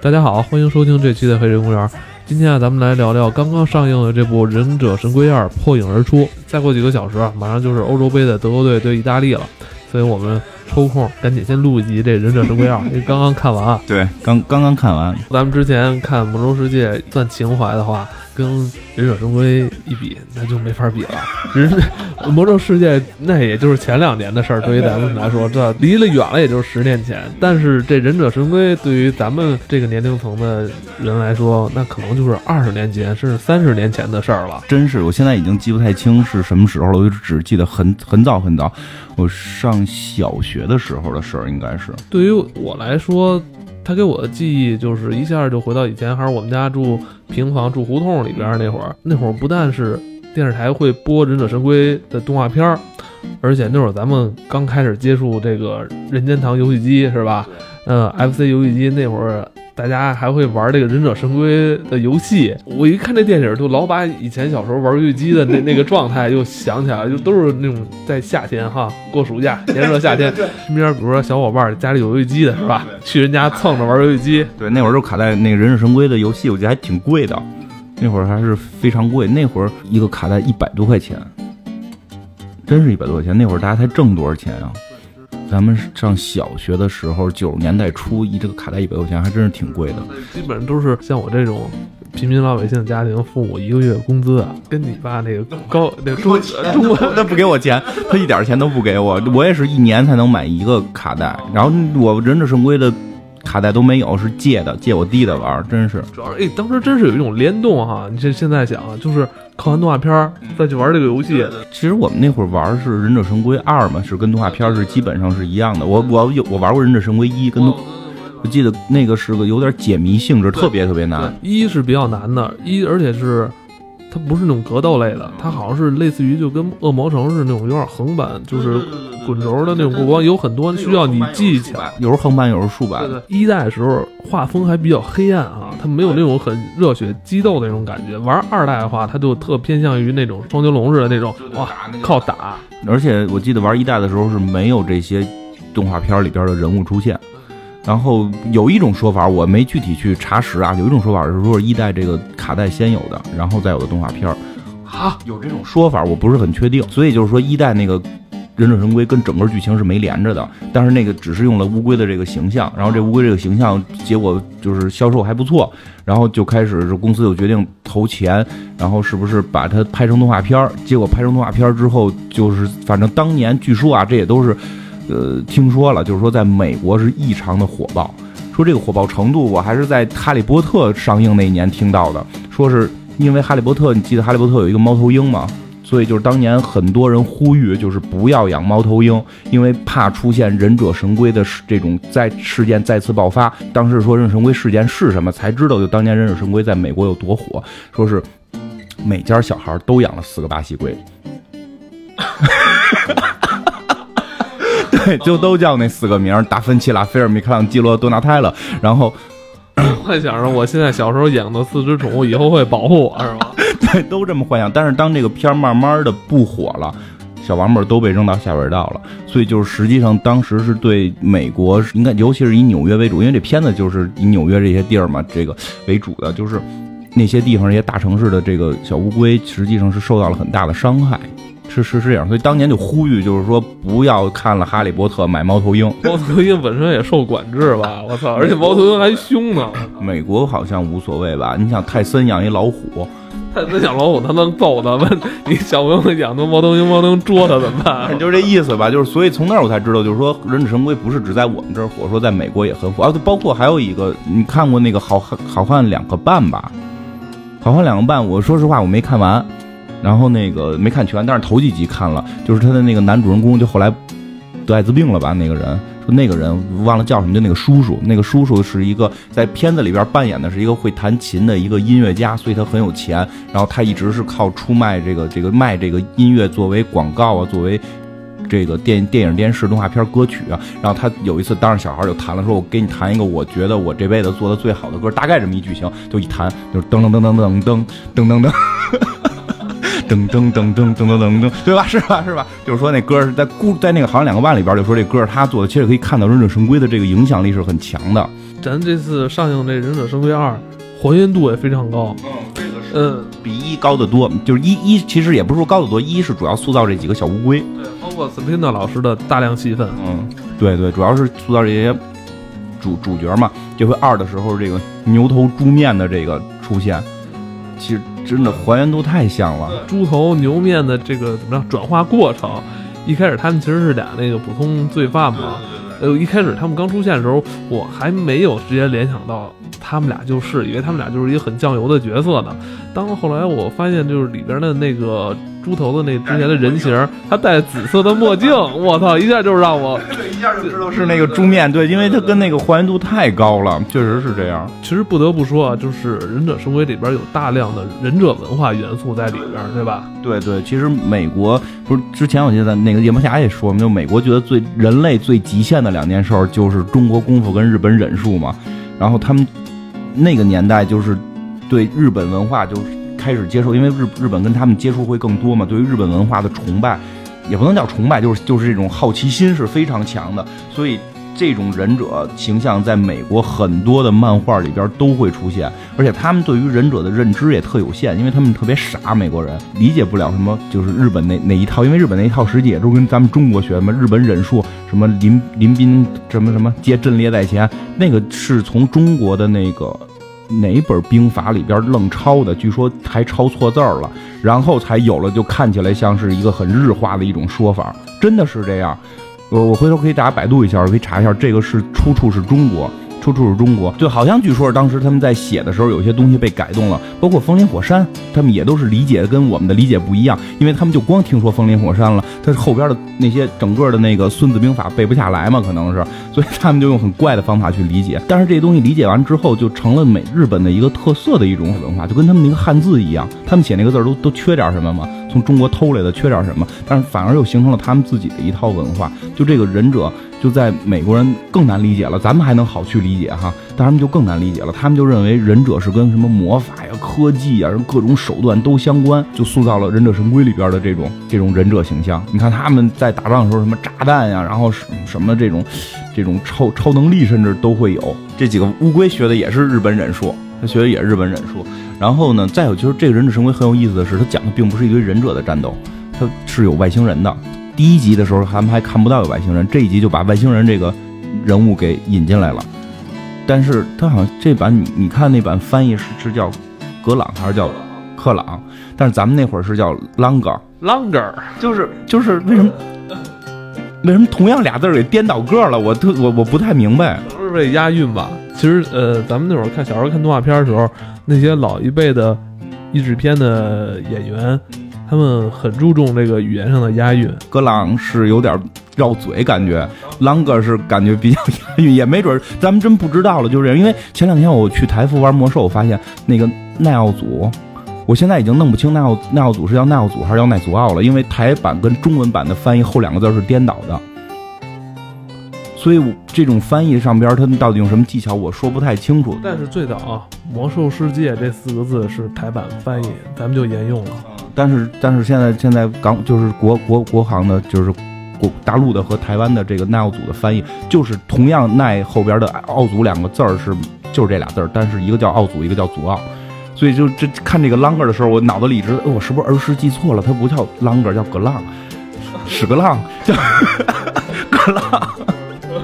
大家好，欢迎收听这期的《黑人公园》。今天啊，咱们来聊聊刚刚上映的这部《忍者神龟二》破影而出。再过几个小时，马上就是欧洲杯的德国队对意大利了，所以我们抽空赶紧先录一集这《忍者神龟二》，因为刚刚看完啊。对，刚刚刚看完，咱们之前看《魔兽世界》算情怀的话，跟《忍者神龟》一比，那就没法比了。人《魔兽世界》那也就是前两年的事儿，对于咱们来说，这离了远了，也就是十年前。但是这《忍者神龟》对于咱们这个年龄层的人来说，那可能就是二十年前甚至三十年前的事儿了。真是我现在已经记不太清是什么时候了，我就只记得很很早很早，我上小学的时候的事儿，应该是。对于我来说，他给我的记忆就是一下就回到以前，还是我们家住平房、住胡同里边那会儿。那会儿不但是电视台会播《忍者神龟》的动画片儿，而且那会儿咱们刚开始接触这个任天堂游戏机，是吧？嗯，FC 游戏机那会儿。大家还会玩这个《忍者神龟》的游戏，我一看这电影，就老把以前小时候玩游戏机的那那个状态又想起来了，就都是那种在夏天哈，过暑假炎热夏天，身边比如说小伙伴家里有游戏机的是吧？去人家蹭着玩游戏机。对，那会儿就卡带那个《忍者神龟》的游戏，我记得还挺贵的，那会儿还是非常贵，那会儿一个卡带一百多块钱，真是一百多块钱。那会儿大家才挣多少钱啊？咱们上小学的时候，九十年代初，一这个卡带一百块钱，还真是挺贵的。基本上都是像我这种平民老百姓家庭，父母一个月工资啊，跟你爸那个高那个中中国他不给我钱，他一点钱都不给我。我也是一年才能买一个卡带，然后我忍者神龟的卡带都没有，是借的，借我弟的玩，真是。主要是哎，当时真是有一种联动哈。你这现在想啊，就是看完动画片儿再去玩这个游戏。其实我们那会儿玩的是《忍者神龟二》嘛，是跟动画片是基本上是一样的。我我有我玩过《忍者神龟一》，跟我记得那个是个有点解谜性质，特别特别难。一是比较难的，一而且是它不是那种格斗类的，它好像是类似于就跟恶魔城是那种有点横版，就是滚轴的那种过关，有很多需要你记起来。有时候横版，有时候竖版。一代的时候画风还比较黑暗啊，它没有那种很热血激斗的那种感觉。玩二代的话，它就特偏向于那种双截龙似的那种，哇，靠打。而且我记得玩一代的时候是没有这些动画片里边的人物出现。然后有一种说法，我没具体去查实啊。有一种说法是说一代这个卡带先有的，然后再有的动画片儿啊，有这种说法，我不是很确定。所以就是说一代那个忍者神龟跟整个剧情是没连着的，但是那个只是用了乌龟的这个形象，然后这乌龟这个形象结果就是销售还不错，然后就开始公司就决定投钱，然后是不是把它拍成动画片儿？结果拍成动画片儿之后，就是反正当年据说啊，这也都是。呃，听说了，就是说在美国是异常的火爆。说这个火爆程度，我还是在《哈利波特》上映那一年听到的。说是因为《哈利波特》，你记得《哈利波特》有一个猫头鹰吗？所以就是当年很多人呼吁，就是不要养猫头鹰，因为怕出现忍者神龟的这种在事件再次爆发。当时说忍者神龟事件是什么，才知道就当年忍者神龟在美国有多火。说是每家小孩都养了四个巴西龟。对，就都叫那四个名：达芬奇、拉斐尔、米开朗基罗、多纳泰勒。然后 幻想着我现在小时候养的四只宠物以后会保护我，是吧？对，都这么幻想。但是当这个片儿慢慢的不火了，小王八都被扔到下水道了。所以就是实际上当时是对美国，应该尤其是以纽约为主，因为这片子就是以纽约这些地儿嘛，这个为主的，就是那些地方、那些大城市的这个小乌龟，实际上是受到了很大的伤害。是是是这样，所以当年就呼吁，就是说不要看了《哈利波特》买猫头鹰。猫头鹰本身也受管制吧？我操！而且猫头鹰还凶呢。美国好像无所谓吧？你想泰森养一老虎，泰森养老虎他能揍他？吗你小朋友养的猫头鹰，猫头鹰捉他怎么办？就这意思吧。就是所以从那儿我才知道，就是说忍者神龟不是只在我们这儿火，说在美国也很火啊。就包括还有一个，你看过那个《好汉好汉两个半》吧？《好汉两个半》，我说实话我没看完。然后那个没看全，但是头几集看了，就是他的那个男主人公，就后来得艾滋病了吧？那个人说那个人忘了叫什么，就那个叔叔，那个叔叔是一个在片子里边扮演的是一个会弹琴的一个音乐家，所以他很有钱。然后他一直是靠出卖这个这个卖这个音乐作为广告啊，作为这个电电影、电视、动画片歌曲啊。然后他有一次当着小孩就弹了，说我给你弹一个我觉得我这辈子做的最好的歌，大概这么一剧情，就一弹就是噔噔噔噔噔噔噔噔噔。噔噔噔噔噔噔噔噔，对吧？是吧？是吧？就是说那歌是在故在那个好像两个半里边就说这歌是他做的，其实可以看到《忍者神龟》的这个影响力是很强的。咱这次上映这《忍者神龟二》，还原度也非常高。嗯，这个是嗯，比一高得多，就是一一其实也不是说高得多，一是主要塑造这几个小乌龟，对，包括斯宾特老师的大量戏份。嗯，对对，主要是塑造这些主主角嘛。这回二的时候，这个牛头猪面的这个出现，其实真的还原度太像了。猪头牛面的这个怎么样转化过程？一开始他们其实是俩那个普通罪犯嘛。呃，一开始他们刚出现的时候，我还没有直接联想到他们俩就是，以为他们俩就是一个很酱油的角色呢。当后来我发现，就是里边的那个猪头的那之前的人形，他戴紫色的墨镜，我操，一下就让我对，一下就知道是那个猪面，对，因为他跟那个还原度太高了，确实是这样。其实不得不说啊，就是《忍者神龟》里边有大量的忍者文化元素在里边，对吧？对对，其实美国不是之前我记得那个夜魔侠也说嘛，就美国觉得最人类最极限的两件事儿就是中国功夫跟日本忍术嘛，然后他们那个年代就是对日本文化就开始接受，因为日日本跟他们接触会更多嘛，对于日本文化的崇拜也不能叫崇拜，就是就是这种好奇心是非常强的，所以。这种忍者形象在美国很多的漫画里边都会出现，而且他们对于忍者的认知也特有限，因为他们特别傻，美国人理解不了什么就是日本那那一套，因为日本那一套实际也都跟咱们中国学的嘛，日本忍术什么临临兵什么什么接阵列在前，那个是从中国的那个哪本兵法里边愣抄的，据说还抄错字了，然后才有了就看起来像是一个很日化的一种说法，真的是这样。我我回头可以大家百度一下，可以查一下，这个是出处是中国，出处是中国。就，好像据说当时他们在写的时候，有些东西被改动了，包括风林火山，他们也都是理解跟我们的理解不一样，因为他们就光听说风林火山了，他后边的那些整个的那个孙子兵法背不下来嘛，可能是，所以他们就用很怪的方法去理解。但是这些东西理解完之后，就成了美日本的一个特色的一种文化，就跟他们那个汉字一样，他们写那个字都都缺点什么嘛。从中国偷来的缺点什么，但是反而又形成了他们自己的一套文化。就这个忍者，就在美国人更难理解了，咱们还能好去理解哈，但他们就更难理解了。他们就认为忍者是跟什么魔法呀、科技呀、各种手段都相关，就塑造了《忍者神龟》里边的这种这种忍者形象。你看他们在打仗的时候，什么炸弹呀，然后什什么这种这种超超能力，甚至都会有。这几个乌龟学的也是日本忍术，他学的也是日本忍术。然后呢，再有就是这个忍者神龟很有意思的是，它讲的并不是一堆忍者的战斗，它是有外星人的。第一集的时候，他们还看不到有外星人，这一集就把外星人这个人物给引进来了。但是他好像这版你你看那版翻译是是叫格朗还是叫克朗？但是咱们那会儿是叫 Longer，Longer，就是就是为什么为什么同样俩字儿给颠倒个儿了？我特我我不太明白。是为押韵吧。其实，呃，咱们那会儿看小时候看动画片的时候，那些老一辈的译制片的演员，他们很注重这个语言上的押韵。格朗是有点绕嘴，感觉啷个是感觉比较押韵，也没准儿咱们真不知道了，就是这因为前两天我去台服玩魔兽，我发现那个奈奥祖，我现在已经弄不清奈奥奈奥祖是叫奈奥祖还是叫奈祖奥了，因为台版跟中文版的翻译后两个字是颠倒的。所以这种翻译上边，他们到底用什么技巧，我说不太清楚。但是最早啊，《魔兽世界》这四个字是台版翻译，咱们就沿用了。但是但是现在现在港就是国国国行的，就是国大陆的和台湾的这个奈奥组的翻译，就是同样奈后边的奥组两个字儿是就是这俩字儿，但是一个叫奥组，一个叫祖奥。所以就这看这个 Langer 的时候，我脑子里一直，呃我是不是儿时记错了？它不叫 Langer，，叫格浪，屎个浪，叫 格浪。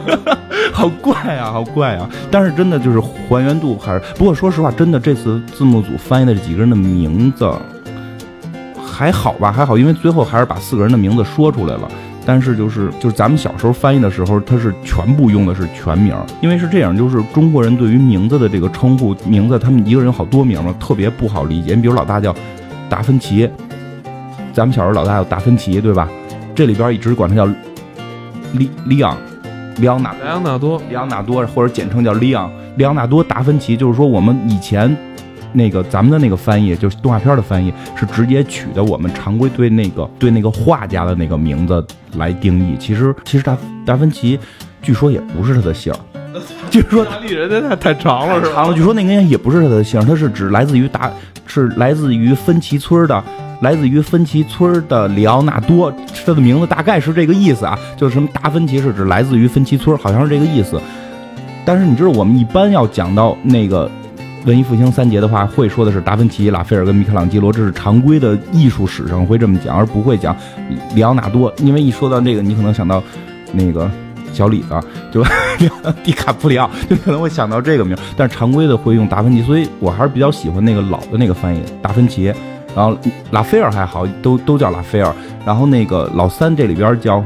好怪啊，好怪啊！但是真的就是还原度还是，不过说实话，真的这次字幕组翻译的这几个人的名字还好吧，还好，因为最后还是把四个人的名字说出来了。但是就是就是咱们小时候翻译的时候，他是全部用的是全名，因为是这样，就是中国人对于名字的这个称呼，名字他们一个人有好多名嘛，特别不好理解。你比如老大叫达芬奇，咱们小时候老大叫达芬奇，对吧？这里边一直管他叫利利昂，里昂纳莱昂纳多，里昂纳多，或者简称叫里昂里昂纳多达芬奇，就是说我们以前那个咱们的那个翻译，就是动画片的翻译，是直接取的我们常规对那个对那个画家的那个名字来定义。其实其实达达芬奇，据说也不是他的姓儿，据说意大利人家太太长了是吧？长了，据说那个人也不是他的姓儿，他是指来自于达是来自于芬奇村的来自于芬奇村的里奥纳多，他的名字大概是这个意思啊，就是什么达芬奇是指来自于芬奇村，好像是这个意思。但是你知道，我们一般要讲到那个文艺复兴三杰的话，会说的是达芬奇、拉斐尔跟米开朗基罗，这是常规的艺术史上会这么讲，而不会讲里奥纳多，因为一说到这个，你可能想到那个小李子，就迪卡普里奥，就可能会想到这个名。但是常规的会用达芬奇，所以我还是比较喜欢那个老的那个翻译达芬奇。然后拉斐尔还好，都都叫拉斐尔。然后那个老三这里边叫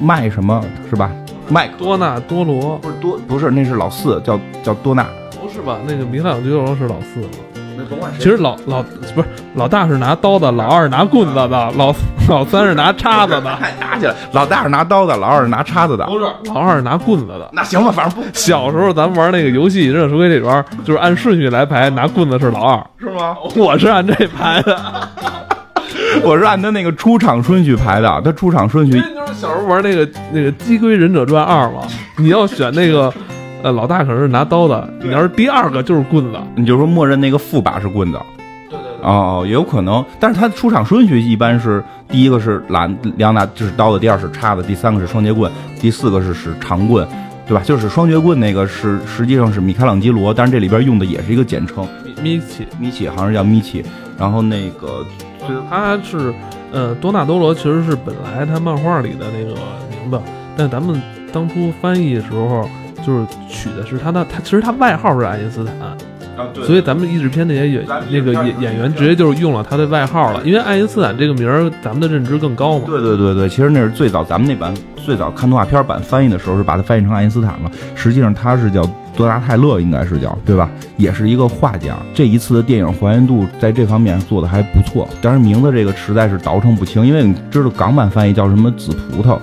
麦什么是吧？麦克多纳多罗不是多不是，那是老四，叫叫多纳。不是吧？那个米开朗基罗是老四其实老老不是老大是拿刀的，老二是拿棍子的，老 老三是拿叉子的，还打起来，老大是拿刀的，老二是拿叉子的。不是老二是拿棍子的。那行吧，反正不小时候咱们玩那个游戏《忍者神龟》里边，就是按顺序来排，拿棍子是老二，是吗？我是按这排的。我是按他那个出场顺序排的，他出场顺序因为你就是小时候玩那个那个《鸡龟忍者传二》嘛，你要选那个，呃，老大可能是拿刀的，你要是第二个就是棍子。你就说默认那个副把是棍子。对对对。哦，也有可能，但是他的出场顺序一般是第一个是蓝两拿就是刀的，第二是叉子，第三个是双截棍，第四个是使长棍，对吧？就是双截棍那个是实际上是米开朗基罗，但是这里边用的也是一个简称，米奇，米奇好像是叫米奇，然后那个他是呃多纳多罗，其实是本来他漫画里的那个名字，但咱们当初翻译的时候就是取的是他的，他其实他外号是爱因斯坦。啊，对所以咱们译制片那些演那个演演员直接就是用了他的外号了，因为爱因斯坦这个名儿咱们的认知更高嘛。对对对对，其实那是最早咱们那版最早看动画片版翻译的时候是把它翻译成爱因斯坦了，实际上他是叫多纳泰勒，应该是叫对吧？也是一个画家。这一次的电影还原度在这方面做的还不错，但是名字这个实在是倒腾不清，因为你知道港版翻译叫什么紫葡萄。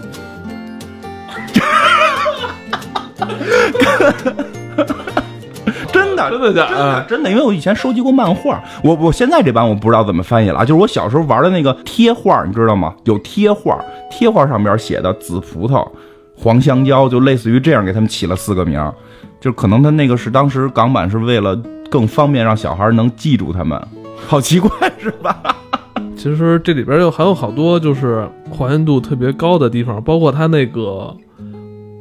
真的，真的假的真的因为我以前收集过漫画，我我现在这版我不知道怎么翻译了啊，就是我小时候玩的那个贴画，你知道吗？有贴画，贴画上边写的紫葡萄、黄香蕉，就类似于这样给他们起了四个名儿，就可能他那个是当时港版是为了更方便让小孩能记住他们，好奇怪是吧？其实这里边又还有好多就是还原度特别高的地方，包括他那个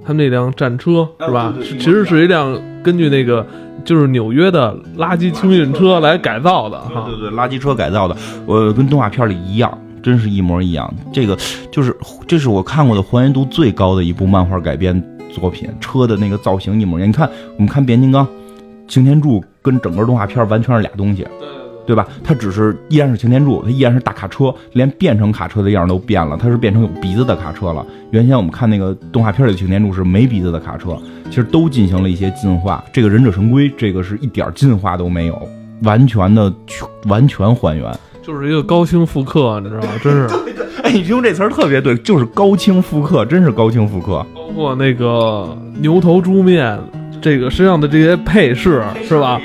他那辆战车是吧？其实是一辆根据那个就是纽约的垃圾清运车来改造的哈。对对对，垃圾车改造的，我跟动画片里一样，真是一模一样。这个就是这是我看过的还原度最高的一部漫画改编作品，车的那个造型一模一样。你看，我们看变形金刚，擎天柱跟整个动画片完全是俩东西，对吧？它只是依然是擎天柱，它依然是大卡车，连变成卡车的样儿都变了，它是变成有鼻子的卡车了。原先我们看那个动画片里的擎天柱是没鼻子的卡车，其实都进行了一些进化。这个忍者神龟这个是一点儿进化都没有，完全的完全还原。就是一个高清复刻，你知道吗？真是，哎，你用这词儿特别对，就是高清复刻，真是高清复刻。包括那个牛头猪面，这个身上的这些配饰是吧？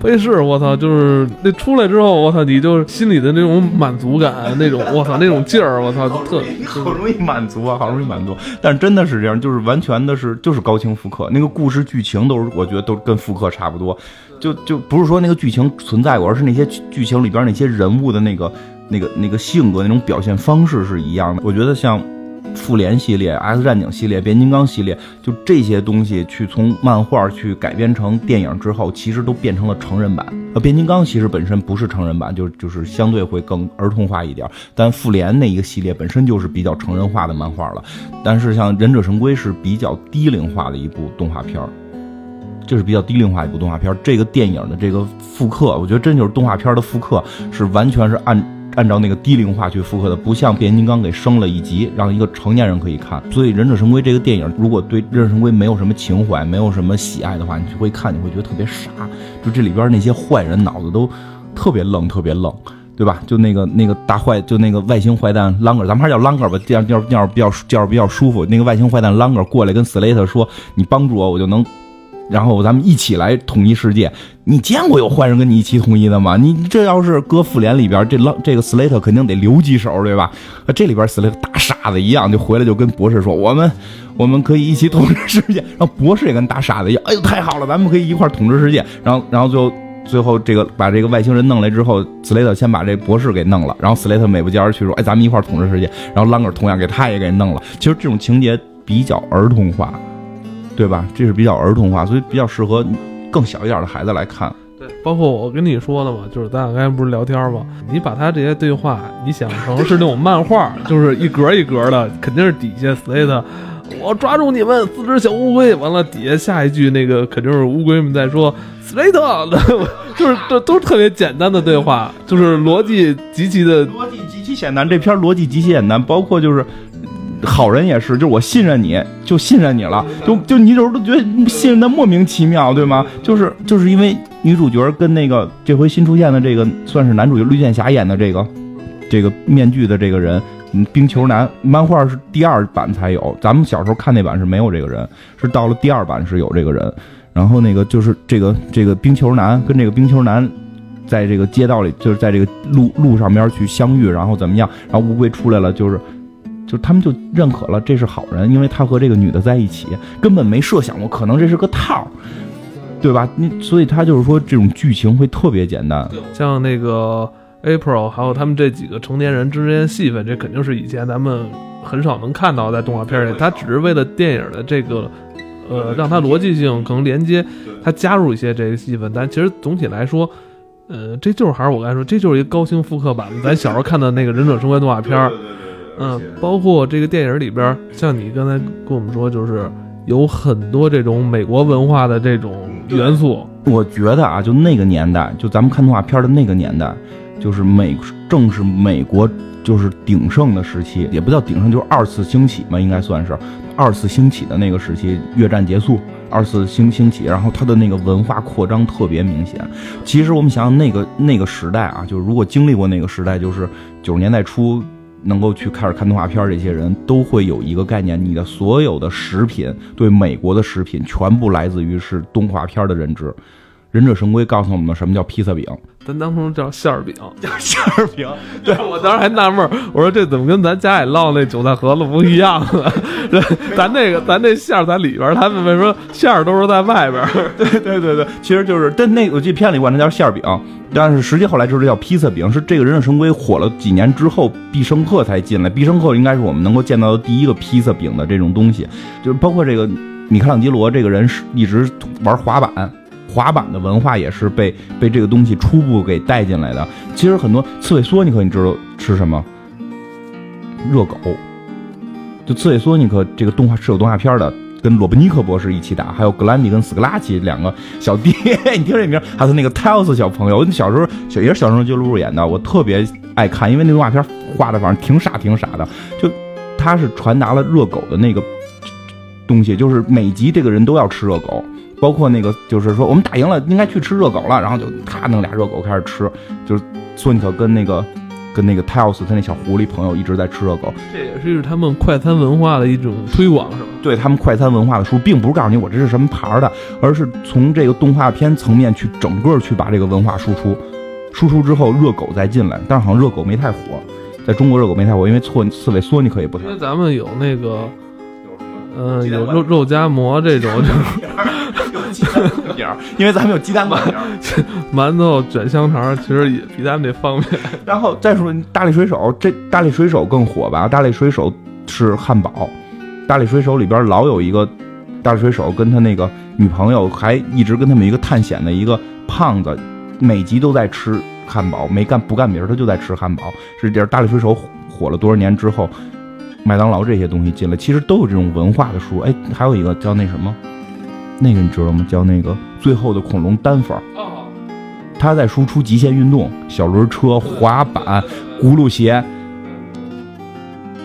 配饰，我操，就是那出来之后，我操，你就心里的那种满足感，那种我操那种劲儿，我操，特好容易满足啊，好容易满足。但是真的是这样，就是完全的是就是高清复刻，那个故事剧情都是我觉得都跟复刻差不多，就就不是说那个剧情存在过，而是那些剧剧情里边那些人物的那个那个那个性格那种表现方式是一样的。我觉得像。复联系列、X 战警系列、变形金刚系列，就这些东西去从漫画去改编成电影之后，其实都变成了成人版。呃，变形金刚其实本身不是成人版，就就是相对会更儿童化一点。但复联那一个系列本身就是比较成人化的漫画了。但是像忍者神龟是比较低龄化的一部动画片儿，这是比较低龄化一部动画片儿。这个电影的这个复刻，我觉得真就是动画片的复刻，是完全是按。按照那个低龄化去复刻的，不像变形金刚给升了一级，让一个成年人可以看。所以《忍者神龟》这个电影，如果对《忍者神龟》没有什么情怀，没有什么喜爱的话，你就会看，你会觉得特别傻。就这里边那些坏人脑子都特别愣，特别愣，对吧？就那个那个大坏，就那个外星坏蛋啷个，咱们还是叫啷个吧，这样这样这样比较叫比较舒服。那个外星坏蛋啷个过来跟斯雷特说：“你帮助我，我就能。”然后咱们一起来统一世界。你见过有坏人跟你一起统一的吗？你这要是搁复联里边，这浪这个斯雷特肯定得留几手，对吧？这里边斯雷特大傻子一样，就回来就跟博士说：“我们我们可以一起统治世界。”然后博士也跟大傻子一样，哎呦，太好了，咱们可以一块统治世界。然后然后最后最后这个把这个外星人弄来之后，斯雷特先把这博士给弄了，然后斯雷特美不骄而去说：“哎，咱们一块统治世界。”然后朗格同样给他也给弄了。其实这种情节比较儿童化，对吧？这是比较儿童化，所以比较适合更小一点的孩子来看。对，包括我跟你说的嘛，就是咱俩刚才不是聊天嘛，你把他这些对话，你想成是那种漫画，就是一格一格的，肯定是底下 Slate，我抓住你们四只小乌龟，完了底下下一句那个肯定是乌龟们在说 Slate，就是这都是特别简单的对话，就是逻辑极其的逻辑极其简单，这篇逻辑极其简单，包括就是好人也是，就是我信任你，就信任你了，就就你有时候都觉得信任的莫名其妙，对吗？就是就是因为女主角跟那个这回新出现的这个算是男主角绿箭侠演的这个这个面具的这个人，嗯，冰球男，漫画是第二版才有，咱们小时候看那版是没有这个人，是到了第二版是有这个人。然后那个就是这个这个冰球男跟这个冰球男，在这个街道里，就是在这个路路上边去相遇，然后怎么样？然后乌龟出来了，就是就他们就认可了这是好人，因为他和这个女的在一起，根本没设想过可能这是个套儿，对吧？你所以他就是说这种剧情会特别简单，像那个 April，还有他们这几个成年人之间戏份，这肯定是以前咱们很少能看到在动画片里，他只是为了电影的这个。呃，让它逻辑性可能连接，它加入一些这个戏份，但其实总体来说，呃，这就是还是我刚才说，这就是一个高清复刻版的，咱小时候看的那个忍者神龟动画片儿，嗯，包括这个电影里边，像你刚才跟我们说，就是有很多这种美国文化的这种元素，我觉得啊，就那个年代，就咱们看动画片的那个年代，就是美正是美国就是鼎盛的时期，也不叫鼎盛，就是二次兴起嘛，应该算是。二次兴起的那个时期，越战结束，二次兴兴起，然后它的那个文化扩张特别明显。其实我们想想那个那个时代啊，就是如果经历过那个时代，就是九十年代初能够去开始看动画片这些人，都会有一个概念：你的所有的食品，对美国的食品，全部来自于是动画片的认知。忍者神龟告诉我们什么叫披萨饼，咱当初叫馅儿饼，叫馅儿饼。对我当时还纳闷儿，我说这怎么跟咱家里烙那韭菜盒子不一样啊？这咱那个咱那馅儿在里边儿，他们为什么馅儿都是在外边儿？对对对对，其实就是，但那我记得片里管它叫馅儿饼，但是实际后来就是叫披萨饼，是这个忍者神龟火了几年之后，必胜客才进来。必胜客应该是我们能够见到的第一个披萨饼的这种东西，就是包括这个米开朗基罗这个人是一直玩滑板。滑板的文化也是被被这个东西初步给带进来的。其实很多刺猬索尼克，你知道吃什么？热狗。就刺猬索尼克这个动画是有动画片的，跟罗布尼克博士一起打，还有格兰迪跟斯格拉奇两个小弟。你听这名，还有那个泰奥斯小朋友，小时候小也是小时候就录演的，我特别爱看，因为那动画片画的反正挺傻挺傻的。就他是传达了热狗的那个东西，就是每集这个人都要吃热狗。包括那个，就是说我们打赢了，应该去吃热狗了，然后就咔弄俩热狗开始吃，就是索尼克跟那个跟那个泰奥斯他那小狐狸朋友一直在吃热狗，这也是他们快餐文化的一种推广，是吧？对他们快餐文化的书，并不是告诉你我这是什么牌的，而是从这个动画片层面去整个去把这个文化输出，输出之后热狗再进来，但是好像热狗没太火，在中国热狗没太火，因为错刺猬索尼克也不太，因为咱们有那个有什么，嗯，有肉肉夹馍这种，就是。鸡蛋饼，因为咱们有鸡蛋饼，馒头卷香肠，其实也比咱们这方便。然后再说大力水手，这大力水手更火吧？大力水手是汉堡，大力水手里边老有一个大力水手跟他那个女朋友，还一直跟他们一个探险的一个胖子，每集都在吃汉堡，没干不干别的，他就在吃汉堡。是这大力水手火了多少年之后，麦当劳这些东西进来，其实都有这种文化的书。哎，还有一个叫那什么？那个你知道吗？叫那个最后的恐龙单反。他在输出极限运动，小轮车、滑板、轱辘鞋。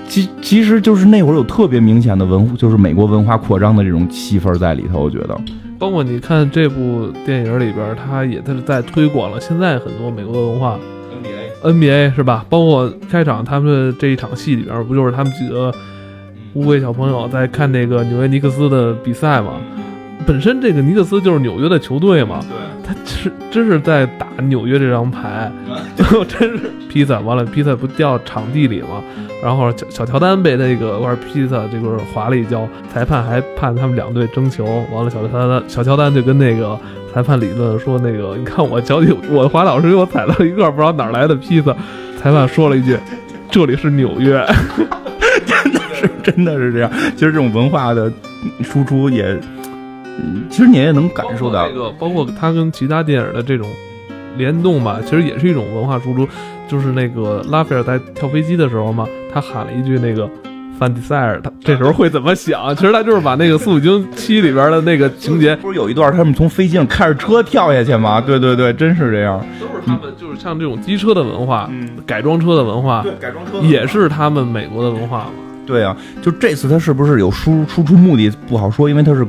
其其实就是那会儿有特别明显的文，就是美国文化扩张的这种气氛在里头。我觉得，包括你看这部电影里边，他也他是在推广了现在很多美国文化。NBA 是吧？包括开场他们这一场戏里边，不就是他们几个乌龟小朋友在看那个纽约尼克斯的比赛吗？本身这个尼克斯就是纽约的球队嘛，对，他是真是在打纽约这张牌，最后 真是披萨完了，披萨不掉场地里嘛？然后小小乔丹被那个玩披萨这个划了一跤，裁判还判他们两队争球，完了小乔丹小乔丹就跟那个裁判理论说那个你看我脚底我滑倒是给我踩到一块不知道哪儿来的披萨，裁判说了一句这里是纽约，真的是真的是这样。其实这种文化的输出也，嗯其实你也能感受到包括这，个，包括它跟其他电影的这种联动吧，其实也是一种文化输出。就是那个拉斐尔在跳飞机的时候嘛，他喊了一句那个范迪塞尔，他这时候会怎么想？其实他就是把那个《速度与激情七》里边的那个情节，不是有一段他们从飞机上开着车跳下去吗？对对对，真是这样。都是他们就是像这种机车的文化、嗯，改装车的文化，改装车也是他们美国的文化嘛。对啊，就这次他是不是有输输出目的不好说，因为他是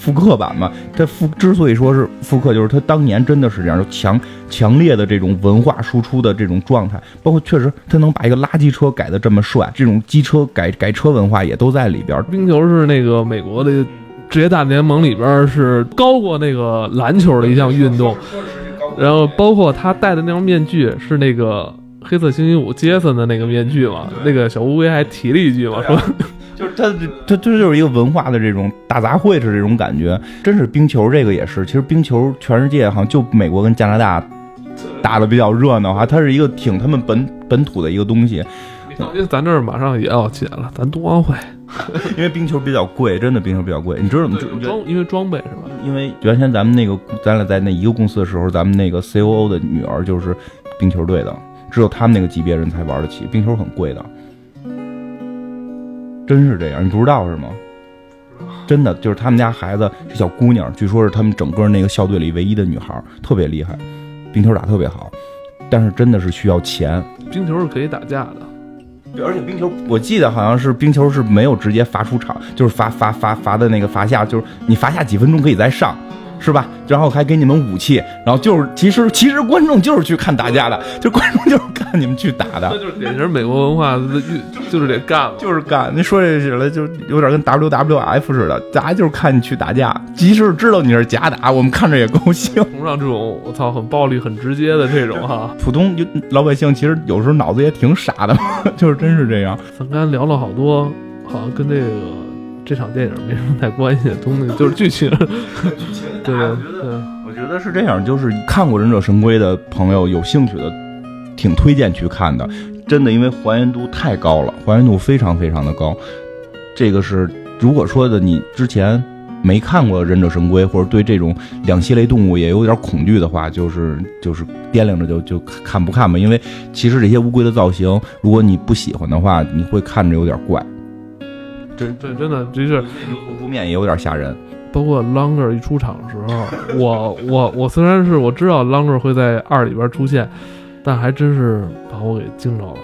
复刻版嘛。他复之所以说是复刻，就是他当年真的是这样，强强烈的这种文化输出的这种状态，包括确实他能把一个垃圾车改的这么帅，这种机车改改车文化也都在里边。冰球是那个美国的职业大联盟里边是高过那个篮球的一项运动。然后包括他戴的那张面具是那个黑色星期五杰森的那个面具嘛，那个小乌龟还提了一句嘛，说就是它它它就是一个文化的这种大杂烩是这种感觉，真是冰球这个也是，其实冰球全世界好像就美国跟加拿大打的比较热闹哈，它是一个挺他们本本土的一个东西，因为，咱这儿马上也要起来了，咱冬奥会因为冰球比较贵，真的冰球比较贵，你知道怎么？装因为装备是吧？因为原先咱们那个咱俩在那一个公司的时候，咱们那个 COO 的女儿就是冰球队的，只有他们那个级别人才玩得起，冰球很贵的，真是这样，你不知道是吗？真的就是他们家孩子是小姑娘，据说是他们整个那个校队里唯一的女孩，特别厉害，冰球打特别好，但是真的是需要钱。冰球是可以打架的，对，而且冰球，我记得好像是冰球是没有直接罚出场，就是罚罚罚罚的那个罚下，就是你罚下几分钟可以再上，是吧？然后还给你们武器，然后就是其实其实观众就是去看打架的，就观众就是看你们去打那的，就是典型美国文化的运，就是得干嘛。就是干。你说这起来就有点跟 WWF 似的，大家就是看你去打架，即使知道你是假打，我们看着也高兴。崇尚这种我操很暴力、很直接的这种哈。普通就老百姓其实有时候脑子也挺傻的，就是真是这样。咱刚才聊了好多，好像跟这个这场电影没什么太关系的东西，就是剧情。对对对，我觉得是这样，就是看过《忍者神龟》的朋友，有兴趣的，挺推荐去看的。真的，因为还原度太高了，还原度非常非常的高。这个是如果说的你之前没看过《忍者神龟》，或者对这种两栖类动物也有点恐惧的话，就是就是掂量着就就看不看吧。因为其实这些乌龟的造型，如果你不喜欢的话，你会看着有点怪，真对，真的就是红扑面也有点吓人。包括 Longer 一出场的时候，我我我虽然是我知道 Longer 会在二里边出现，但还真是把我给惊着了。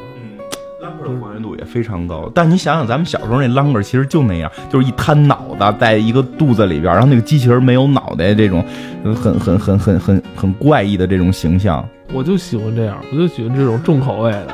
啷个的还原度也非常高，但你想想，咱们小时候那 Longer 其实就那样，就是一摊脑袋在一个肚子里边，然后那个机器人没有脑袋，这种呃很很很很很很怪异的这种形象，我就喜欢这样，我就喜欢这种重口味的，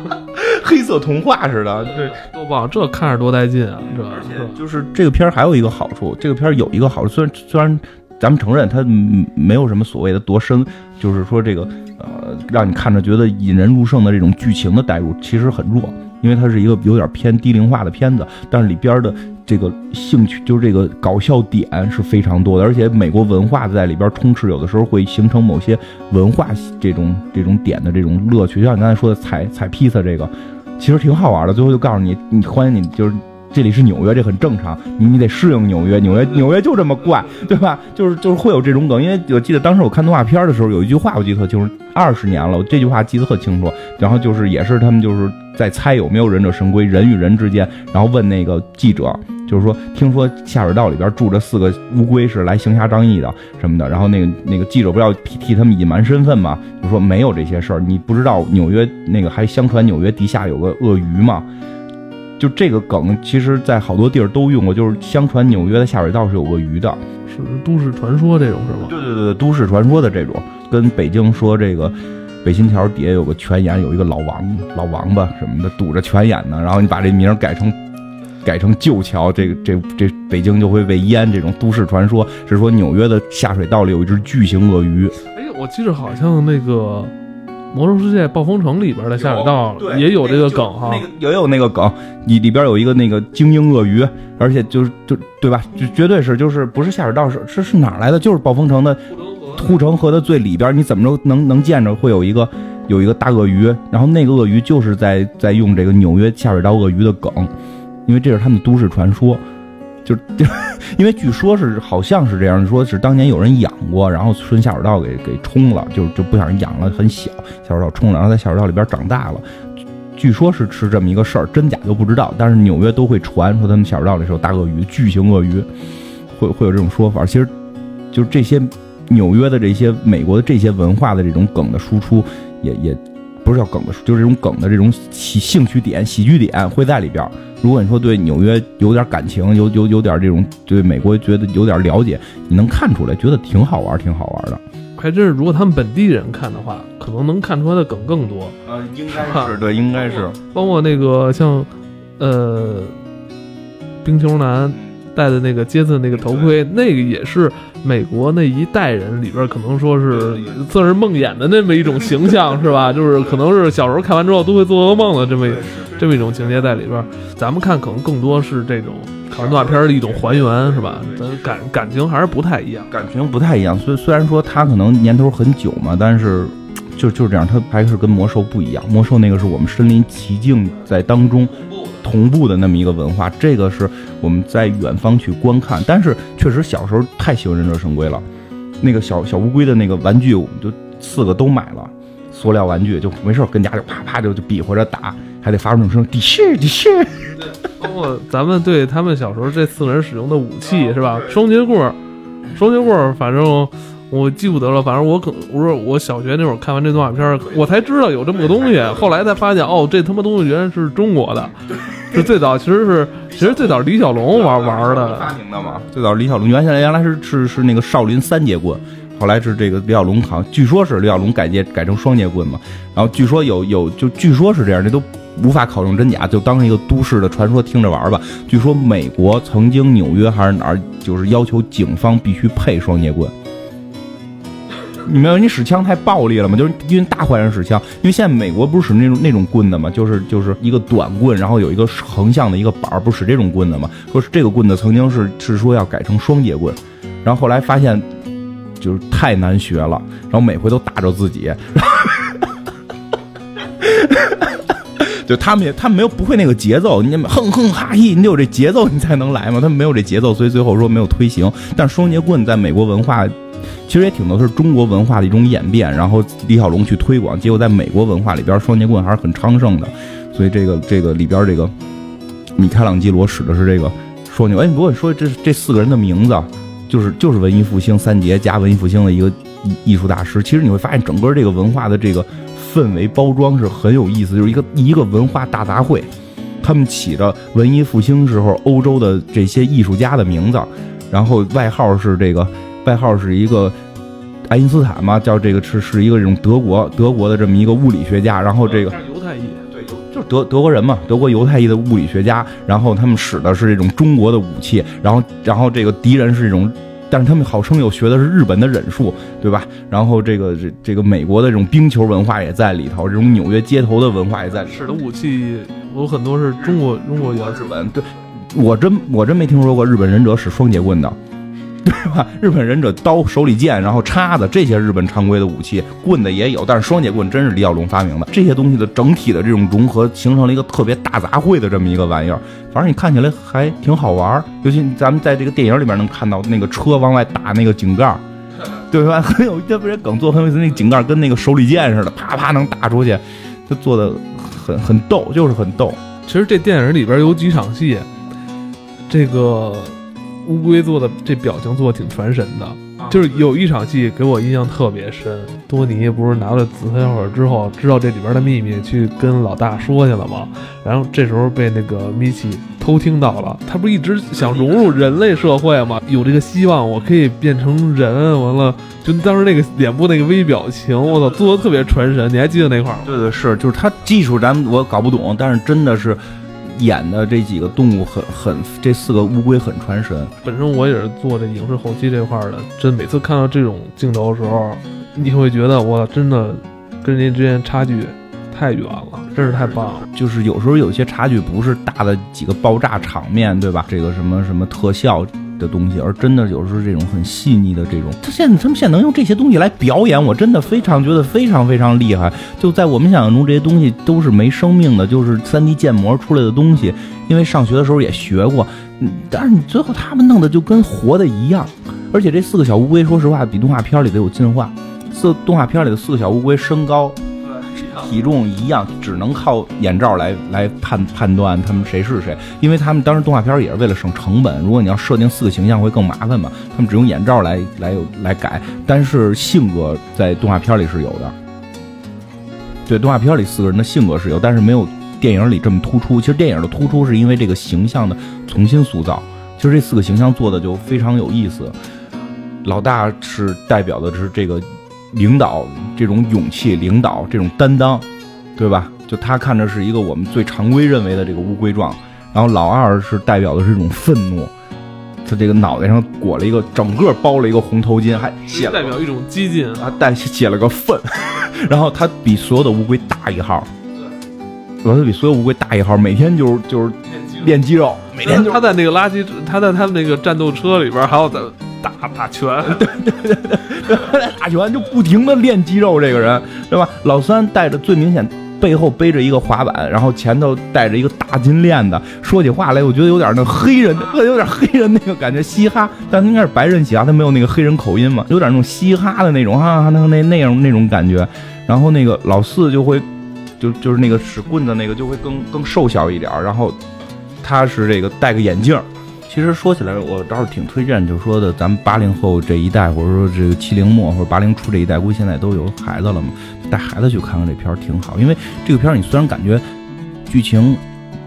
黑色童话似的。对，多棒！这看着多带劲啊！这而且就是这个片儿还有一个好处，这个片儿有一个好处，虽然虽然咱们承认它嗯没有什么所谓的多深，就是说这个呃让你看着觉得引人入胜的这种剧情的代入其实很弱，因为它是一个有点偏低龄化的片子，但是里边的这个兴趣就是这个搞笑点是非常多的，而且美国文化在里边充斥，有的时候会形成某些文化这种这种点的这种乐趣，就像你刚才说的踩踩披萨这个，其实挺好玩的。最后就告诉你，你欢迎你就是。这里是纽约，这很正常，你你得适应纽约，纽约纽约就这么怪，对吧？就是就是会有这种梗，因为我记得当时我看动画片的时候，有一句话我记得特清楚，二十年了，我这句话记得特清楚。然后就是也是他们就是在猜有没有忍者神龟，人与人之间，然后问那个记者，就是说听说下水道里边住着四个乌龟是来行侠仗义的什么的，然后那个那个记者不要替替他们隐瞒身份嘛，就说没有这些事儿，你不知道纽约那个还相传纽约地下有个鳄鱼嘛。就这个梗，其实在好多地儿都用过，就是相传纽约的下水道是有鳄鱼的。是都市传说这种是吗？对对对，都市传说的这种，跟北京说这个北新桥底下有个泉眼，有一个老王老王八什么的堵着泉眼呢，然后你把这名改成改成旧桥，这个这这北京就会被淹。这种都市传说是说纽约的下水道里有一只巨型鳄鱼，哎，我记得好像那个《魔兽世界：暴风城》里边的下水道对也有这个梗哈那。个也有那个梗，里里边有一个那个精英鳄鱼，而且就是就对吧？就绝对是就是不是下水道是是是哪儿来的？就是暴风城的护城河的最里边，你怎么着能能见着会有一个有一个大鳄鱼？然后那个鳄鱼就是在在用这个纽约下水道鳄鱼的梗，因为这是他们都市传说。就就 因为据说是好像是这样，说是当年有人养过，然后顺下水道给给冲了，就就不想养了很小下水道冲了，然后在下水道里边长大了。据说是是这么一个事儿，真假都不知道。但是纽约都会传说他们下水道里是有大鳄鱼，巨型鳄鱼，会会有这种说法。其实就是这些纽约的这些美国的这些文化的这种梗的输出，也也不是叫梗的输，就是这种梗的这种喜兴趣点、喜剧点会在里边。如果你说对纽约有点感情，有有有点这种对美国觉得有点了解，你能看出来，觉得挺好玩，挺好玩的。还真是，如果他们本地人看的话，可能能看出来的梗更多。呃，应该是对，应该是。包括那个像，呃，冰球男戴的那个杰森那个头盔，那个也是美国那一代人里边可能说是算是梦魇的那么一种形象，是吧？就是可能是小时候看完之后都会做噩梦的这么这么一种情节在里边。咱们看可能更多是这种看完动画片的一种还原，是吧？咱感感情还是不太一样。感情不太一样，虽虽然说它可能年头很久嘛，但是就就是这样，它还是跟魔兽不一样。魔兽那个是我们身临其境在当中同步的那么一个文化，这个是我们在远方去观看。但是确实小时候太喜欢忍者神龟了，那个小小乌龟的那个玩具，我们就四个都买了，塑料玩具就没事儿跟家就啪啪就就比划着打，还得发出那种声，滴血滴血。包括咱们对他们小时候这四个人使用的武器是吧？双截棍儿，双截棍儿，反正我记不得了。反正我可我说我小学那会儿看完这动画片儿，我才知道有这么个东西。后来才发现，哦，这他妈东西原来是中国的，是最早其实是其实最早李小龙玩玩的。发明的嘛，最早李小龙原先原来是是是那个少林三节棍，后来是这个李小龙好像据说是李小龙改节改成双节棍嘛，然后据说有有就据说是这样，这都无法考证真假，就当一个都市的传说听着玩吧。据说美国曾经纽约还是哪儿，就是要求警方必须配双节棍。你没有，你使枪太暴力了嘛？就是因为大坏人使枪，因为现在美国不是使那种那种棍子嘛，就是就是一个短棍，然后有一个横向的一个板儿，不是使这种棍子嘛？说是这个棍子曾经是是说要改成双节棍，然后后来发现就是太难学了，然后每回都打着自己，哈哈哈就他们也他们没有不会那个节奏，你哼哼哈嘿，你有这节奏你才能来嘛，他们没有这节奏，所以最后说没有推行。但双节棍在美国文化其实也挺多是中国文化的一种演变，然后李小龙去推广，结果在美国文化里边双截棍还是很昌盛的，所以这个这个里边这个米开朗基罗使的是这个双节。哎，不过说这这四个人的名字，就是就是文艺复兴三杰加文艺复兴的一个艺艺术大师，其实你会发现整个这个文化的这个氛围包装是很有意思，就是一个一个文化大杂烩。他们起着文艺复兴时候欧洲的这些艺术家的名字，然后外号是这个外号是一个爱因斯坦嘛，叫这个是是一个这种德国德国的这么一个物理学家，然后这个犹太裔，对，就是德德国人嘛，德国犹太裔的物理学家，然后他们使的是这种中国的武器，然后然后这个敌人是这种。但是他们号称又学的是日本的忍术，对吧？然后这个这这个美国的这种冰球文化也在里头，这种纽约街头的文化也在里头。使的武器有很多是中国中国元素。日本对，我真我真没听说过日本忍者使双节棍的，对吧？日本忍者刀、手里剑，然后叉子这些日本常规的武器，棍子也有，但是双节棍真是李小龙发明的。这些东西的整体的这种融合，形成了一个特别大杂烩的这么一个玩意儿。反正你看起来还挺好玩儿，尤其咱们在这个电影里面能看到那个车往外打那个井盖儿，对吧？很有这不是梗做得很有意思，那个井盖儿跟那个手里剑似的，啪啪能打出去，他做的很很逗，就是很逗。其实这电影里边有几场戏，这个乌龟做的这表情做的挺传神的。就是有一场戏给我印象特别深，多尼不是拿了紫黑火之后，知道这里边的秘密，去跟老大说去了吗？然后这时候被那个米奇偷听到了，他不是一直想融入人类社会吗？有这个希望，我可以变成人。完了，就当时那个脸部那个微表情，我操，做的特别传神。你还记得那块儿吗？对对是，就是他技术咱我搞不懂，但是真的是演的这几个动物很很，这四个乌龟很传神。本身我也是做这影视后期这块儿的，真每次看到这种镜头的时候，你会觉得哇，真的跟人家之间差距太远了，真是太棒了。就是有时候有些差距不是大的几个爆炸场面，对吧？这个什么什么特效的东西，而真的有时候这种很细腻的这种，他现在他们现在能用这些东西来表演，我真的非常觉得非常非常厉害。就在我们想象中，这些东西都是没生命的，就是三 D 建模出来的东西。因为上学的时候也学过，嗯，但是你最后他们弄的就跟活的一样。而且这四个小乌龟，说实话比动画片里的有进化。四动画片里的四个小乌龟身高。体重一样，只能靠眼罩来来判判断他们谁是谁，因为他们当时动画片也是为了省成本。如果你要设定四个形象会更麻烦嘛，他们只用眼罩来来来改，但是性格在动画片里是有的。对，动画片里四个人的性格是有，但是没有电影里这么突出。其实电影的突出是因为这个形象的重新塑造。其实这四个形象做的就非常有意思。老大是代表的是这个。领导这种勇气，领导这种担当，对吧？就他看着是一个我们最常规认为的这个乌龟状。然后老二是代表的是一种愤怒，他这个脑袋上裹了一个整个包了一个红头巾，还写代表一种激进，啊，带写了个愤。然后他比所有的乌龟大一号，对，他比所有乌龟大一号，每天就是就是练肌肉，每天就是他在那个垃圾，他在他们那个战斗车里边还有在。打打拳，对对对对，打拳就不停的练肌肉，这个人对吧？老三带着最明显背后背着一个滑板，然后前头带着一个大金链子，说起话来我觉得有点那黑人，有点黑人那个感觉，嘻哈，但他应该是白人嘻哈，他没有那个黑人口音嘛，有点那种嘻哈的那种哈，那那那样那种感觉。然后那个老四就会，就就是那个使棍子那个就会更更瘦小一点，然后他是这个戴个眼镜。其实说起来，我倒是挺推荐，就是说的咱们八零后这一代，或者说这个七零末或者八零初这一代，估计现在都有孩子了嘛，带孩子去看看这片儿挺好。因为这个片儿你虽然感觉剧情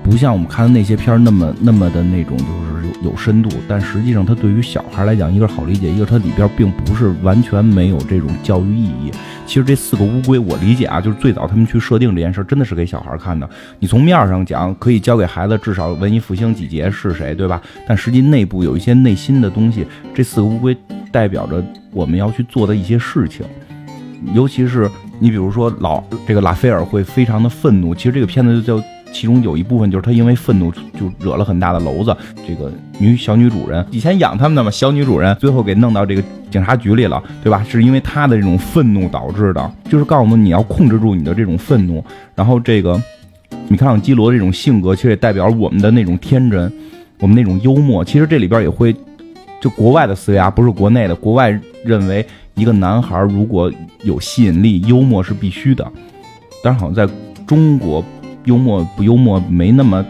不像我们看的那些片儿那么那么的那种就是有有深度，但实际上它对于小孩来讲，一个好理解，一个它里边并不是完全没有这种教育意义。其实这四个乌龟，我理解啊，就是最早他们去设定这件事儿，真的是给小孩看的。你从面上讲，可以教给孩子至少文艺复兴几杰是谁，对吧？但实际内部有一些内心的东西。这四个乌龟代表着我们要去做的一些事情，尤其是你比如说老这个拉斐尔会非常的愤怒。其实这个片子就叫。其中有一部分就是他因为愤怒就惹了很大的娄子。这个女小女主人以前养他们的嘛，小女主人最后给弄到这个警察局里了，对吧？是因为他的这种愤怒导致的，就是告诉我们你要控制住你的这种愤怒。然后这个米开朗基罗这种性格，其实也代表我们的那种天真，我们那种幽默。其实这里边也会，就国外的思维啊，不是国内的。国外认为一个男孩如果有吸引力，幽默是必须的。但是好像在中国。幽默不幽默没那么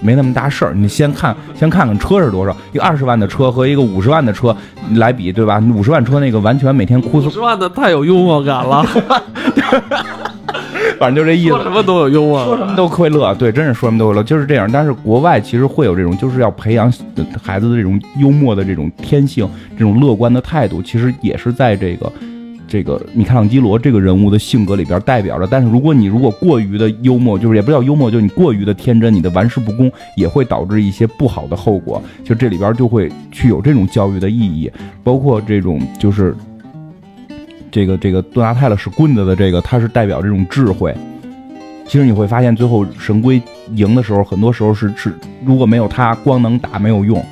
没那么大事儿，你先看先看看车是多少，一个二十万的车和一个五十万的车来比，对吧？五十万车那个完全每天哭死。五十万的太有幽默感了，反正就这意思。说什么都有幽默，说什么都会乐，对，真是说什么都会乐，就是这样。但是国外其实会有这种，就是要培养孩子的这种幽默的这种天性，这种乐观的态度，其实也是在这个。这个米开朗基罗这个人物的性格里边代表着，但是如果你如果过于的幽默，就是也不叫幽默，就是你过于的天真，你的玩世不恭也会导致一些不好的后果。就这里边就会去有这种教育的意义，包括这种就是这个这个多纳泰勒使棍子的这个，他是代表这种智慧。其实你会发现，最后神龟赢的时候，很多时候是是如果没有他，光能打没有用。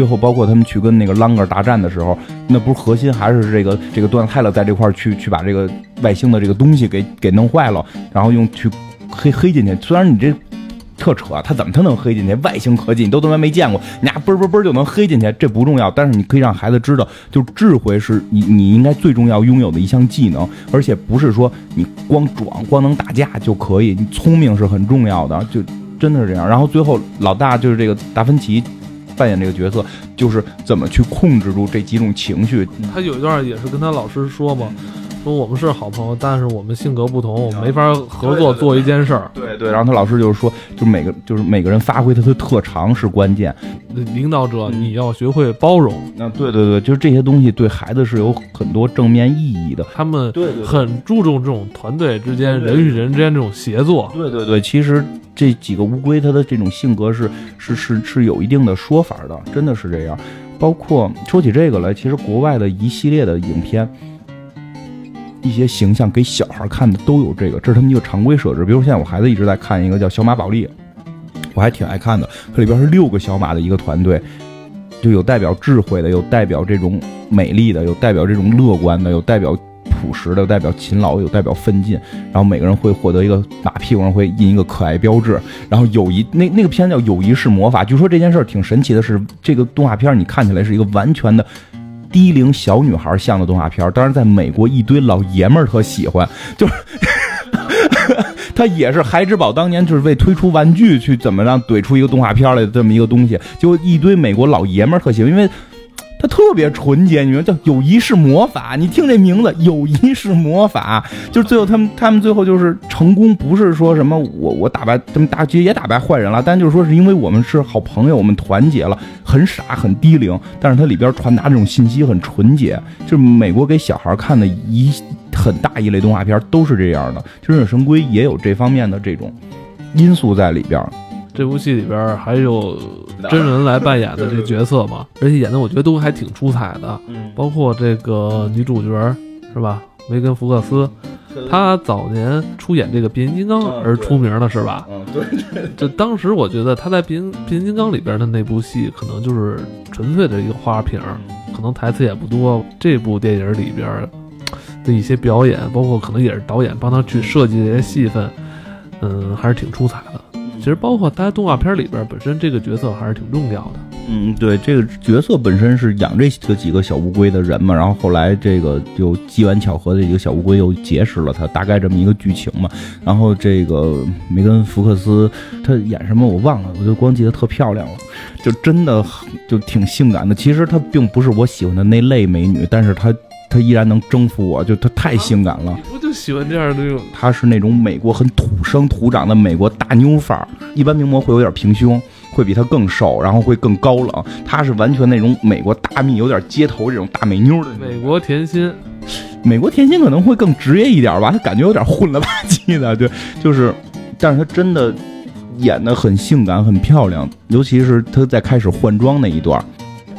最后，包括他们去跟那个啷个大战的时候，那不是核心还是这个这个段泰勒在这块去去把这个外星的这个东西给给弄坏了，然后用去黑黑进去。虽然你这特扯，他怎么他能黑进去？外星科技你都他妈没见过，你家嘣嘣嘣就能黑进去，这不重要。但是你可以让孩子知道，就智慧是你你应该最重要拥有的一项技能，而且不是说你光壮光能打架就可以，你聪明是很重要的，就真的是这样。然后最后老大就是这个达芬奇。扮演这个角色，就是怎么去控制住这几种情绪。他有一段也是跟他老师说嘛，说我们是好朋友，但是我们性格不同，我们没法合作做一件事儿。对对，然后他老师就是说，就每个就是每个人发挥他的特长是关键。领导者嗯你要学会包容，那对对对，就是这些东西对孩子是有很多正面意义的。他们很注重这种团队之间、人与人之间这种协作。对对对，其实这几个乌龟它的这种性格是是是是有一定的说法的，真的是这样。包括说起这个来，其实国外的一系列的影片，一些形象给小孩看的都有这个，这是他们一个常规设置。比如现在我孩子一直在看一个叫《小马宝莉》，我还挺爱看的，它里边是六个小马的一个团队。就有代表智慧的，有代表这种美丽的，有代表这种乐观的，有代表朴实的，有代表勤劳，有代表奋进。然后每个人会获得一个马屁股上会印一个可爱标志。然后友谊那那个片叫《友谊是魔法》，据说这件事儿挺神奇的是，这个动画片你看起来是一个完全的。低龄小女孩像的动画片，当然在美国一堆老爷们儿特喜欢，就是 他也是孩之宝当年就是为推出玩具去怎么让怼出一个动画片来这么一个东西，就一堆美国老爷们儿特喜欢，因为他特别纯洁，你说叫友谊是魔法，你听这名字，友谊是魔法，就是最后他们他们最后就是成功，不是说什么我我打败他们打其实也打败坏人了，但就是说是因为我们是好朋友，我们团结了，很傻很低龄，但是它里边传达这种信息很纯洁，就是美国给小孩看的一很大一类动画片都是这样的，就忍者神龟也有这方面的这种因素在里边。这部戏里边还有真人来扮演的这角色嘛，而且演的我觉得都还挺出彩的，嗯，包括这个女主角是吧，梅根·福克斯，她早年出演这个变形金刚嗯而出名的是吧？嗯，对，就当时我觉得她在变形变形金刚里边的那部戏，可能就是纯粹的一个花瓶，可能台词也不多。这部电影里边的一些表演，包括可能也是导演帮她去设计这些戏份，嗯，还是挺出彩的。其实包括他动画片里边，本身这个角色还是挺重要的。嗯，对，这个角色本身是养这这几个小乌龟的人嘛，然后后来这个就机缘巧合的几个小乌龟又结识了他，大概这么一个剧情嘛。然后这个梅根·福克斯他演什么我忘了，我就光记得特漂亮了，就真的就挺性感的。其实她并不是我喜欢的那类美女，但是她她依然能征服我，就她太性感了。你不就喜欢这样的那种？她是那种美国很土生土长的美国大妞范儿，一般名模会有点平胸，会比他更瘦，然后会更高冷。他是完全那种美国大蜜，有点街头这种大美妞的。美国甜心，美国甜心可能会更职业一点吧，她感觉有点混了吧唧的，对，就是，但是她真的演的很性感，很漂亮，尤其是她在开始换装那一段，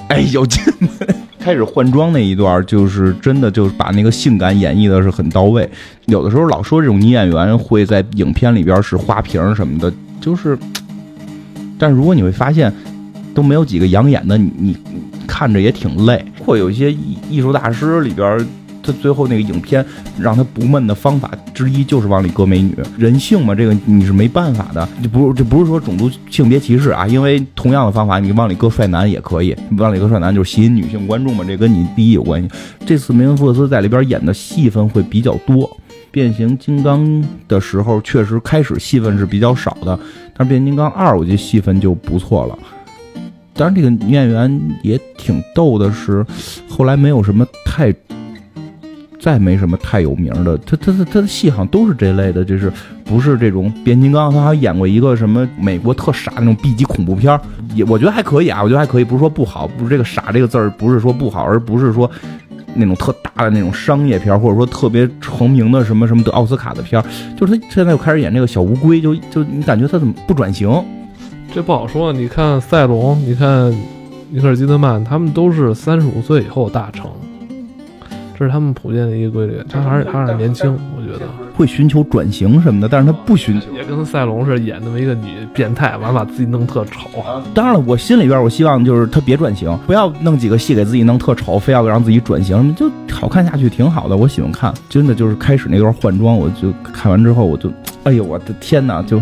哎呦，真的。开始换装那一段，就是真的就是把那个性感演绎的是很到位。有的时候老说这种女演员会在影片里边是花瓶什么的，就是，但是如果你会发现都没有几个养眼的，你你看着也挺累。或有一些艺艺术大师里边，最后那个影片让他不闷的方法之一就是往里搁美女，人性嘛，这个你是没办法的。这不是这不是说种族性别歧视啊，因为同样的方法你往里搁帅男也可以，往里搁帅男就是吸引女性观众嘛，这跟你第一有关系。这次梅根·福克斯在里边演的戏份会比较多。变形金刚的时候，确实开始戏份是比较少的，但是变形金刚二，我觉得戏份就不错了。当然，这个女演员也挺逗的是，后来没有什么太，再没什么太有名的。他他他他的戏好像都是这类的，就是不是这种变形金刚，他还演过一个什么美国特傻那种 B 级恐怖片，也我觉得还可以啊，我觉得还可以，不是说不好，不是这个“傻”这个字儿不是说不好，而不是说那种特大的那种商业片，或者说特别成名的什么什么得奥斯卡的片，就是他现在又开始演这个小乌龟，就就你感觉他怎么不转型？这不好说。你看赛隆，你看尼克尔基德曼，他们都是三十五岁以后大成，这是他们普遍的一个规律。他还是还是年轻，我觉得会寻求转型什么的，但是他不寻求。也跟赛龙似的，演那么一个女变态，完把自己弄特丑。当然了，我心里边我希望就是他别转型，不要弄几个戏给自己弄特丑，非要让自己转型，就好看下去挺好的。我喜欢看，真的就是开始那段换装，我就看完之后我就，哎呦我的天哪，就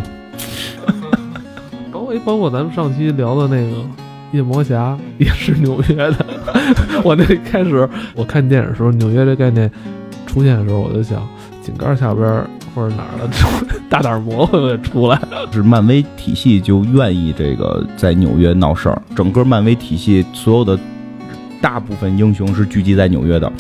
包括包括咱们上期聊的那个夜魔侠，也是纽约的。我那开始我看电影的时候，纽约这概念出现的时候，我就想井盖下边或者哪儿的 大胆魔会不会出来了？是漫威体系就愿意这个在纽约闹事儿，整个漫威体系所有的大部分英雄是聚集在纽约的。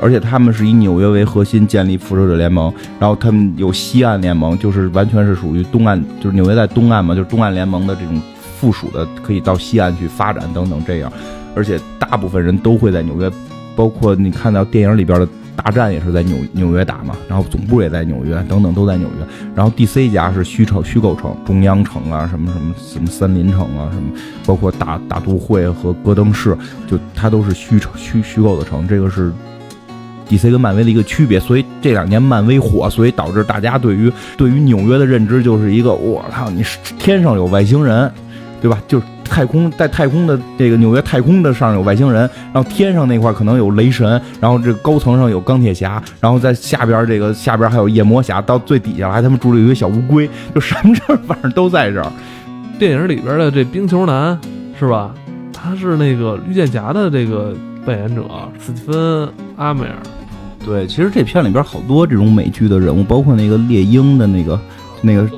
而且他们是以纽约为核心建立复仇者联盟，然后他们有西岸联盟，就是完全是属于东岸，就是纽约在东岸嘛，就是东岸联盟的这种附属的，可以到西岸去发展等等这样。而且大部分人都会在纽约，包括你看到电影里边的大战也是在纽纽约打嘛，然后总部也在纽约，等等都在纽约。然后 DC 家是虚城虚构城，中央城啊，什么什么什么森林城啊，什么包括大大都会和戈登市，就它都是虚城虚虚构的城。这个是 DC 跟漫威的一个区别。所以这两年漫威火，所以导致大家对于对于纽约的认知就是一个我操，你是天上有外星人，对吧？就是太空在太空的这个纽约太空的上有外星人，然后天上那块可能有雷神，然后这高层上有钢铁侠，然后在下边这个下边还有夜魔侠，到最底下还他妈住了一个小乌龟，就什么事儿反正都在这儿。电影里边的这冰球男是吧？他是那个绿箭侠的这个扮演者斯蒂芬·阿梅尔。对，其实这片里边好多这种美剧的人物，包括那个猎鹰的那个那个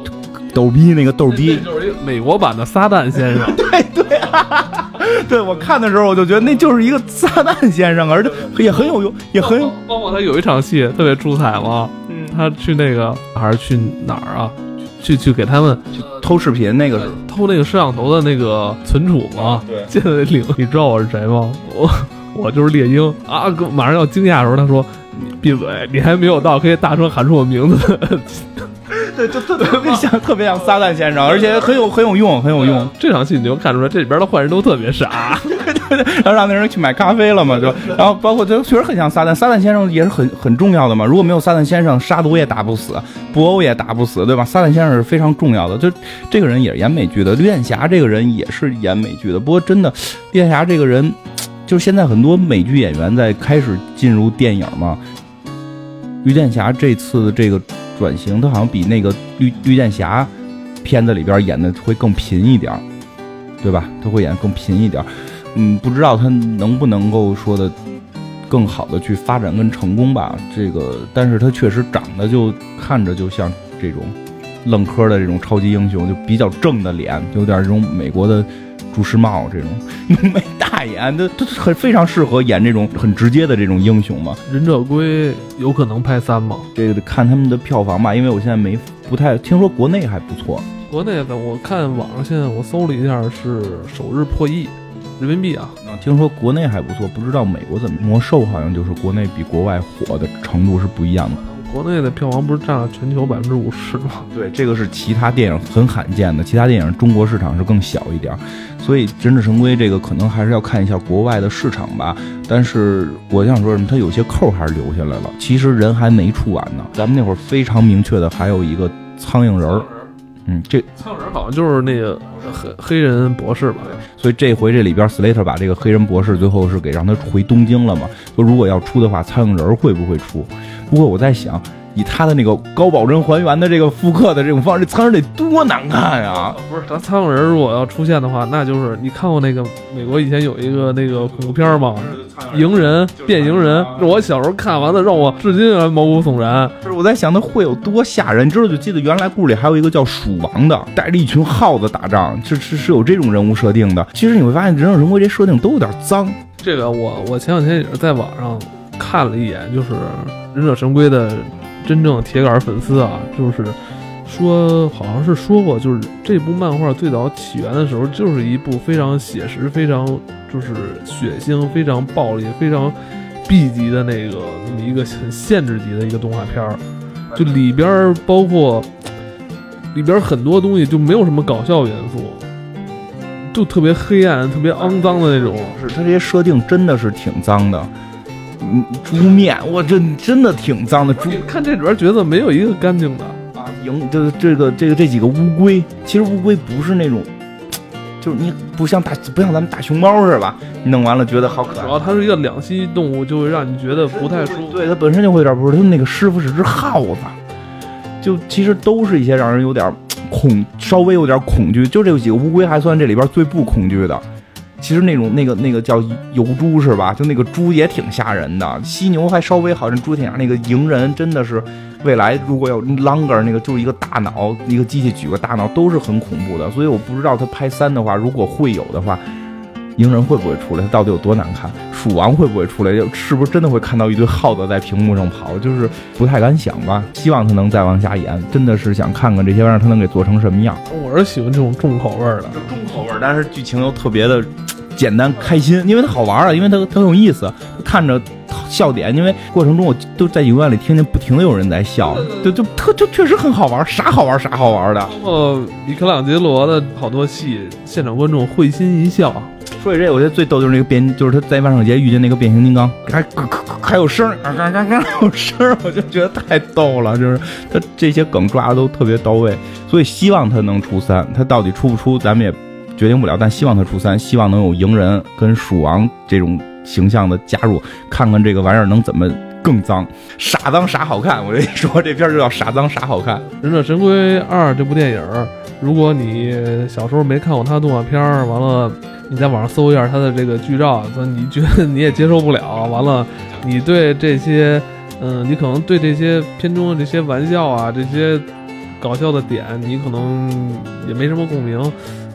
逗逼那个逗逼，就是一个美国版的撒旦先生。对 对、啊，对我看的时候我就觉得那就是一个撒旦先生，而且也很有用，也很有包包括他有一场戏特别出彩嘛，嗯他去那个还是去哪儿啊？去去给他们去偷视频那个是。偷那个摄像头的那个存储嘛。对进来领，你知道我是谁吗？我我就是猎鹰啊！马上要惊讶的时候，他说：“你闭嘴，你还没有到可以大声喊出我名字。对，就特 特别像，特别像撒旦先生，而且很有很有用，很有用。”这场戏你就看出来，这里边的坏人都特别傻。然后让那人去买咖啡了嘛，就然后包括这确实很像撒旦，撒旦先生也是很很重要的嘛。如果没有撒旦先生，杀毒也打不死，布欧也打不死，对吧？撒旦先生是非常重要的，就这个人也是演美剧的，绿箭侠这个人也是演美剧的。不过真的，绿箭侠这个人，就是现在很多美剧演员在开始进入电影嘛。绿箭侠这次的这个转型，他好像比那个绿绿箭侠片子里边演的会更贫一点，对吧？他会演更贫一点。嗯，不知道他能不能够说的更好的去发展跟成功吧。这个，但是他确实长得就看着就像这种愣科的这种超级英雄，就比较正的脸，有点这种美国的朱时茂这种浓眉大眼，他他很非常适合演这种很直接的这种英雄嘛。忍者龟有可能拍三吗？这个得看他们的票房吧，因为我现在没不太听说国内还不错。国内的我看网上现在我搜了一下，是首日破亿人民币啊。啊，听说国内还不错，不知道美国怎么。魔兽好像就是国内比国外火的程度是不一样的。国内的票房不是占了全球百分之五十吗？对，这个是其他电影很罕见的，其他电影中国市场是更小一点儿，所以《忍者神龟》这个可能还是要看一下国外的市场吧。但是我想说什么，它有些扣儿还是留下来了，其实人还没出完呢。咱们那会儿非常明确的还有一个苍蝇人儿，嗯，这苍蝇人好像就是那个黑黑人博士吧？所以这回这里边 Slater 把这个黑人博士最后是给让他回东京了嘛？说如果要出的话，苍蝇人儿会不会出？不过我在想，以他的那个高保真还原的这个复刻的这种方式，这苍蝇得多难看呀！不是，咱苍蝇人如果要出现的话，那就是你看过那个美国以前有一个那个恐怖片吗？蝇人变蝇人，是我小时候看完了，让我至今还毛骨悚然。就是我在想，他会有多吓人？你知道，就记得原来故事里还有一个叫鼠王的，带着一群耗子打仗，是是是有这种人物设定的。其实你会发现，忍者神龟这设定都有点脏。这个我我前两天也是在网上看了一眼，就是《忍者神龟》的真正铁杆粉丝啊，就是说好像是说过，就是这部漫画最早起源的时候，就是一部非常写实、非常就是血腥、非常暴力、非常 B 级的那个那么一个很限制级的一个动画片儿，就里边儿包括里边儿很多东西就没有什么搞笑元素。就特别黑暗、特别肮脏的那种，是它这些设定真的是挺脏的。嗯，猪面，我这真的挺脏的。猪看这里边角色没有一个干净的，啊，赢就是这个这个这几个乌龟，其实乌龟不是那种，就是你不像大不像咱们大熊猫是吧？你弄完了觉得好可爱。主要它是一个两栖动物，就会让你觉得不太舒服。对，它本身就会有点不是，他们那个师傅是只耗子，就其实都是一些让人有点恐，稍微有点恐惧。就这几个乌龟还算这里边最不恐惧的。其实那种那个那个叫油猪是吧？就那个猪也挺吓人的。犀牛还稍微好，像猪挺那个蝇人真的是，未来如果有 longer 那个就是一个大脑，一个机器举个大脑都是很恐怖的。所以我不知道他拍三的话，如果会有的话，鹰人会不会出来？它到底有多难看？鼠王会不会出来？是不是真的会看到一堆耗子在屏幕上跑？就是不太敢想吧。希望他能再往下演，真的是想看看这些玩意儿他能给做成什么样。我是喜欢这种重口味儿的。重口味儿，但是剧情又特别的简单开心，因为它好玩啊，因为它它很有意思，看着笑点。因为过程中我都在影院里听见不停的有人在笑，就就特就确实很好玩，啥好玩啥好玩的。包括米开朗基罗的好多戏，现场观众会心一笑。说起这，我觉得最逗就是那个变，就是他在万圣节遇见那个变形金刚，还还有声儿，嘎嘎嘎有声，我就觉得太逗了。就是他这些梗抓的都特别到位，所以希望他能出三。他到底出不出，咱们也决定不了，但希望他出三，希望能有赢人跟鼠王这种形象的加入，看看这个玩意儿能怎么更脏，傻脏傻好看。我跟你说，这片儿就叫傻脏傻好看。《忍者神龟二》这部电影，如果你小时候没看过它的动画片儿，完了你在网上搜一下它的这个剧照，那你觉得你也接受不了，完了 你对这些，嗯，你可能对这些片中的这些玩笑啊，这些搞笑的点，你可能也没什么共鸣。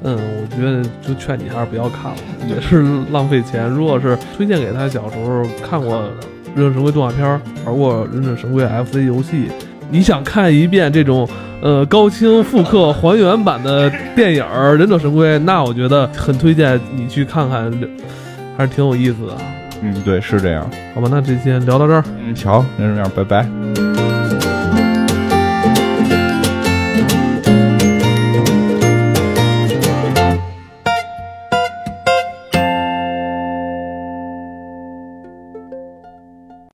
嗯，我觉得就劝你还是不要看了，也是浪费钱。如果是推荐给他小时候看过《忍者神龟》动画片儿，玩过《忍者神龟》FC 游戏，你想看一遍这种呃高清复刻还原版的电影儿《忍者神龟》，那我觉得很推荐你去看看，还是挺有意思的。嗯，对，是这样。好吧，那这期聊到这儿。嗯，瞧，那这样，拜拜。